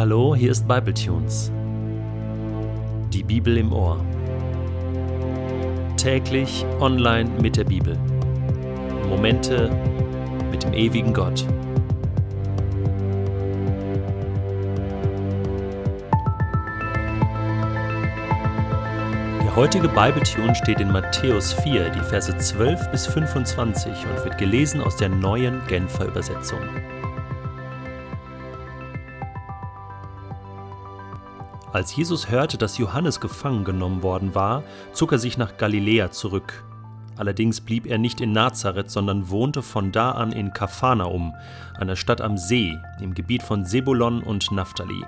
Hallo, hier ist Bibletunes. Die Bibel im Ohr. Täglich online mit der Bibel. Momente mit dem ewigen Gott. Der heutige Bibletune steht in Matthäus 4, die Verse 12 bis 25 und wird gelesen aus der neuen Genfer Übersetzung. Als Jesus hörte, dass Johannes gefangen genommen worden war, zog er sich nach Galiläa zurück. Allerdings blieb er nicht in Nazareth, sondern wohnte von da an in Kaphanaum, einer Stadt am See, im Gebiet von Sebulon und Naphtali.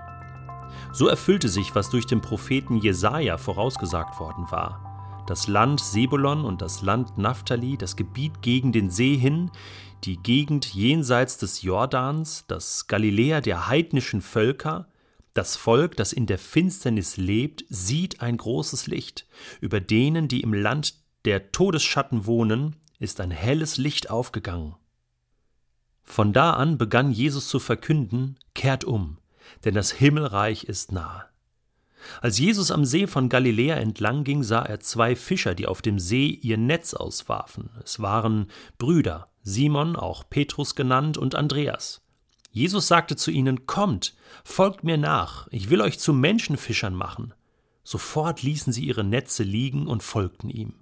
So erfüllte sich, was durch den Propheten Jesaja vorausgesagt worden war. Das Land Sebulon und das Land Naphtali, das Gebiet gegen den See hin, die Gegend jenseits des Jordans, das Galiläa der heidnischen Völker, das Volk, das in der Finsternis lebt, sieht ein großes Licht. Über denen, die im Land der Todesschatten wohnen, ist ein helles Licht aufgegangen. Von da an begann Jesus zu verkünden, kehrt um, denn das Himmelreich ist nahe. Als Jesus am See von Galiläa entlang ging, sah er zwei Fischer, die auf dem See ihr Netz auswarfen. Es waren Brüder, Simon, auch Petrus genannt, und Andreas. Jesus sagte zu ihnen, Kommt, folgt mir nach, ich will euch zu Menschenfischern machen. Sofort ließen sie ihre Netze liegen und folgten ihm.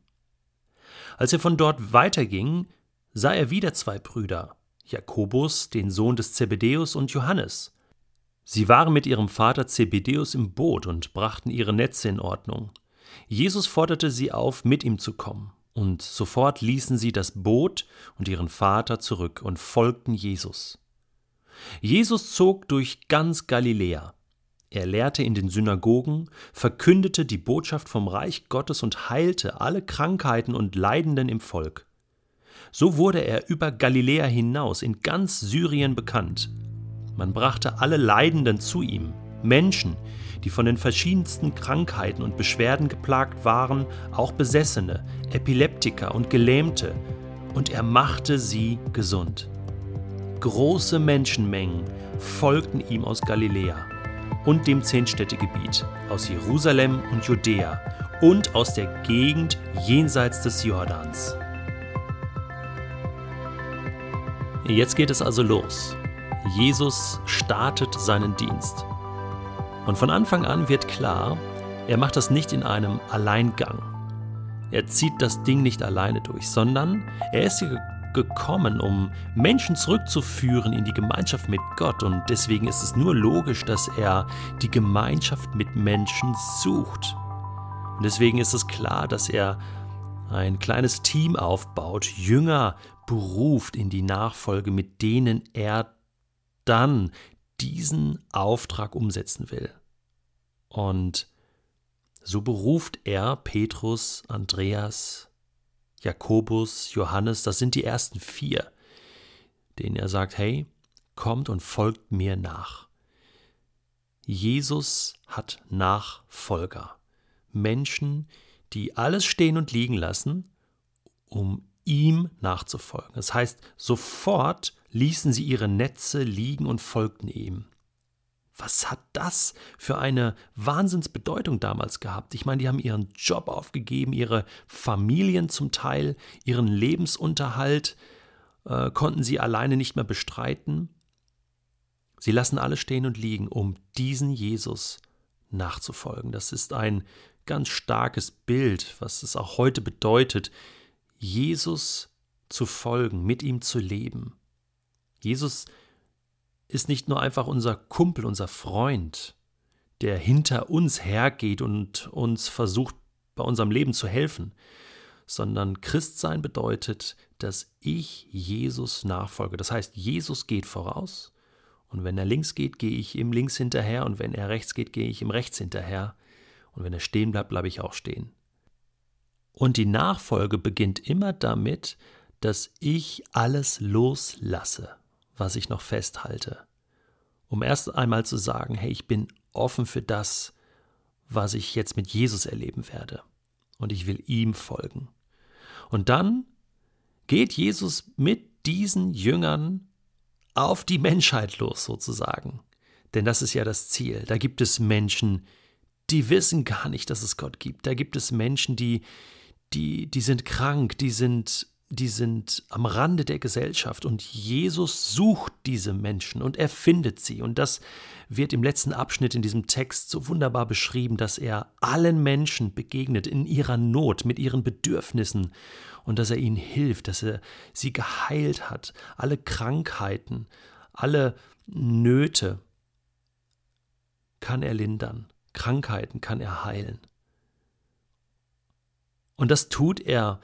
Als er von dort weiterging, sah er wieder zwei Brüder, Jakobus, den Sohn des Zebedäus, und Johannes. Sie waren mit ihrem Vater Zebedäus im Boot und brachten ihre Netze in Ordnung. Jesus forderte sie auf, mit ihm zu kommen, und sofort ließen sie das Boot und ihren Vater zurück und folgten Jesus. Jesus zog durch ganz Galiläa. Er lehrte in den Synagogen, verkündete die Botschaft vom Reich Gottes und heilte alle Krankheiten und Leidenden im Volk. So wurde er über Galiläa hinaus in ganz Syrien bekannt. Man brachte alle Leidenden zu ihm, Menschen, die von den verschiedensten Krankheiten und Beschwerden geplagt waren, auch Besessene, Epileptiker und Gelähmte, und er machte sie gesund. Große Menschenmengen folgten ihm aus Galiläa und dem Zehnstädtegebiet, aus Jerusalem und Judäa und aus der Gegend jenseits des Jordans. Jetzt geht es also los. Jesus startet seinen Dienst. Und von Anfang an wird klar, er macht das nicht in einem Alleingang. Er zieht das Ding nicht alleine durch, sondern er ist gekommen, um Menschen zurückzuführen in die Gemeinschaft mit Gott. Und deswegen ist es nur logisch, dass er die Gemeinschaft mit Menschen sucht. Und deswegen ist es klar, dass er ein kleines Team aufbaut, Jünger beruft in die Nachfolge, mit denen er dann diesen Auftrag umsetzen will. Und so beruft er Petrus, Andreas, Jakobus, Johannes, das sind die ersten vier, denen er sagt, hey, kommt und folgt mir nach. Jesus hat Nachfolger, Menschen, die alles stehen und liegen lassen, um ihm nachzufolgen. Das heißt, sofort ließen sie ihre Netze liegen und folgten ihm. Was hat das für eine Wahnsinnsbedeutung damals gehabt? Ich meine, die haben ihren Job aufgegeben, ihre Familien zum Teil, ihren Lebensunterhalt äh, konnten sie alleine nicht mehr bestreiten. Sie lassen alles stehen und liegen, um diesen Jesus nachzufolgen. Das ist ein ganz starkes Bild, was es auch heute bedeutet, Jesus zu folgen, mit ihm zu leben. Jesus ist nicht nur einfach unser Kumpel, unser Freund, der hinter uns hergeht und uns versucht, bei unserem Leben zu helfen, sondern Christsein bedeutet, dass ich Jesus nachfolge. Das heißt, Jesus geht voraus und wenn er links geht, gehe ich ihm links hinterher und wenn er rechts geht, gehe ich ihm rechts hinterher und wenn er stehen bleibt, bleibe ich auch stehen. Und die Nachfolge beginnt immer damit, dass ich alles loslasse was ich noch festhalte. Um erst einmal zu sagen, hey, ich bin offen für das, was ich jetzt mit Jesus erleben werde. Und ich will ihm folgen. Und dann geht Jesus mit diesen Jüngern auf die Menschheit los, sozusagen. Denn das ist ja das Ziel. Da gibt es Menschen, die wissen gar nicht, dass es Gott gibt. Da gibt es Menschen, die, die, die sind krank, die sind, die sind am Rande der Gesellschaft und Jesus sucht diese Menschen und er findet sie. Und das wird im letzten Abschnitt in diesem Text so wunderbar beschrieben, dass er allen Menschen begegnet in ihrer Not, mit ihren Bedürfnissen und dass er ihnen hilft, dass er sie geheilt hat, alle Krankheiten, alle Nöte kann er lindern, Krankheiten kann er heilen. Und das tut er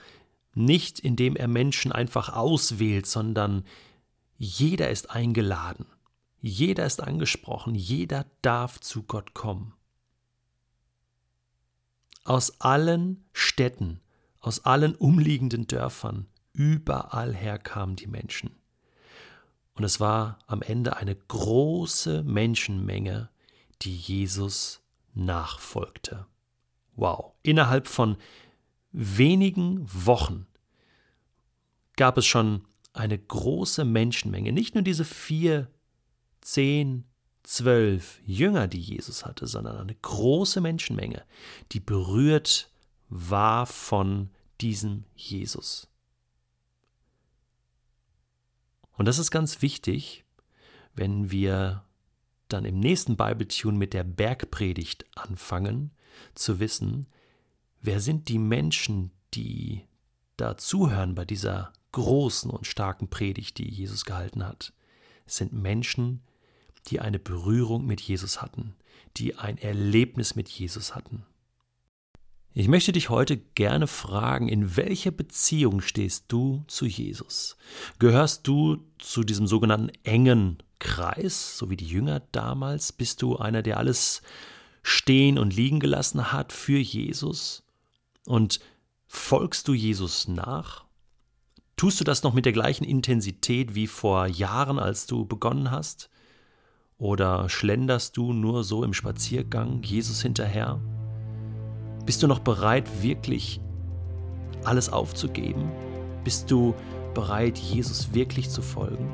nicht indem er Menschen einfach auswählt, sondern jeder ist eingeladen, jeder ist angesprochen, jeder darf zu Gott kommen. Aus allen Städten, aus allen umliegenden Dörfern, überall her kamen die Menschen. Und es war am Ende eine große Menschenmenge, die Jesus nachfolgte. Wow, innerhalb von wenigen Wochen gab es schon eine große Menschenmenge, nicht nur diese vier, zehn, zwölf Jünger, die Jesus hatte, sondern eine große Menschenmenge, die berührt war von diesem Jesus. Und das ist ganz wichtig, wenn wir dann im nächsten Bible-Tune mit der Bergpredigt anfangen, zu wissen, wer sind die Menschen, die da zuhören bei dieser großen und starken Predigt, die Jesus gehalten hat. Es sind Menschen, die eine Berührung mit Jesus hatten, die ein Erlebnis mit Jesus hatten. Ich möchte dich heute gerne fragen, in welcher Beziehung stehst du zu Jesus? Gehörst du zu diesem sogenannten engen Kreis, so wie die Jünger damals? Bist du einer, der alles stehen und liegen gelassen hat für Jesus? Und folgst du Jesus nach? Tust du das noch mit der gleichen Intensität wie vor Jahren, als du begonnen hast? Oder schlenderst du nur so im Spaziergang Jesus hinterher? Bist du noch bereit, wirklich alles aufzugeben? Bist du bereit, Jesus wirklich zu folgen?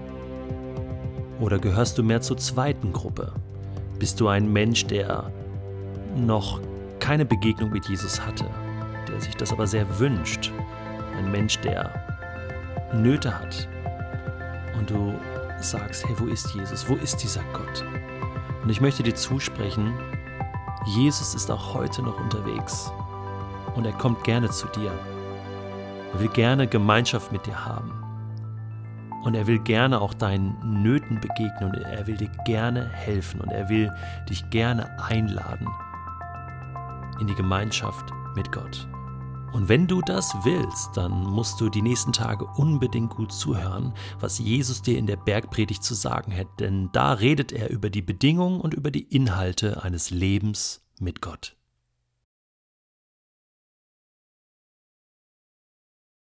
Oder gehörst du mehr zur zweiten Gruppe? Bist du ein Mensch, der noch keine Begegnung mit Jesus hatte, der sich das aber sehr wünscht? Ein Mensch, der Nöte hat und du sagst, hey, wo ist Jesus? Wo ist dieser Gott? Und ich möchte dir zusprechen, Jesus ist auch heute noch unterwegs und er kommt gerne zu dir. Er will gerne Gemeinschaft mit dir haben. Und er will gerne auch deinen Nöten begegnen und er will dir gerne helfen und er will dich gerne einladen in die Gemeinschaft mit Gott. Und wenn du das willst, dann musst du die nächsten Tage unbedingt gut zuhören, was Jesus dir in der Bergpredigt zu sagen hat, denn da redet er über die Bedingungen und über die Inhalte eines Lebens mit Gott.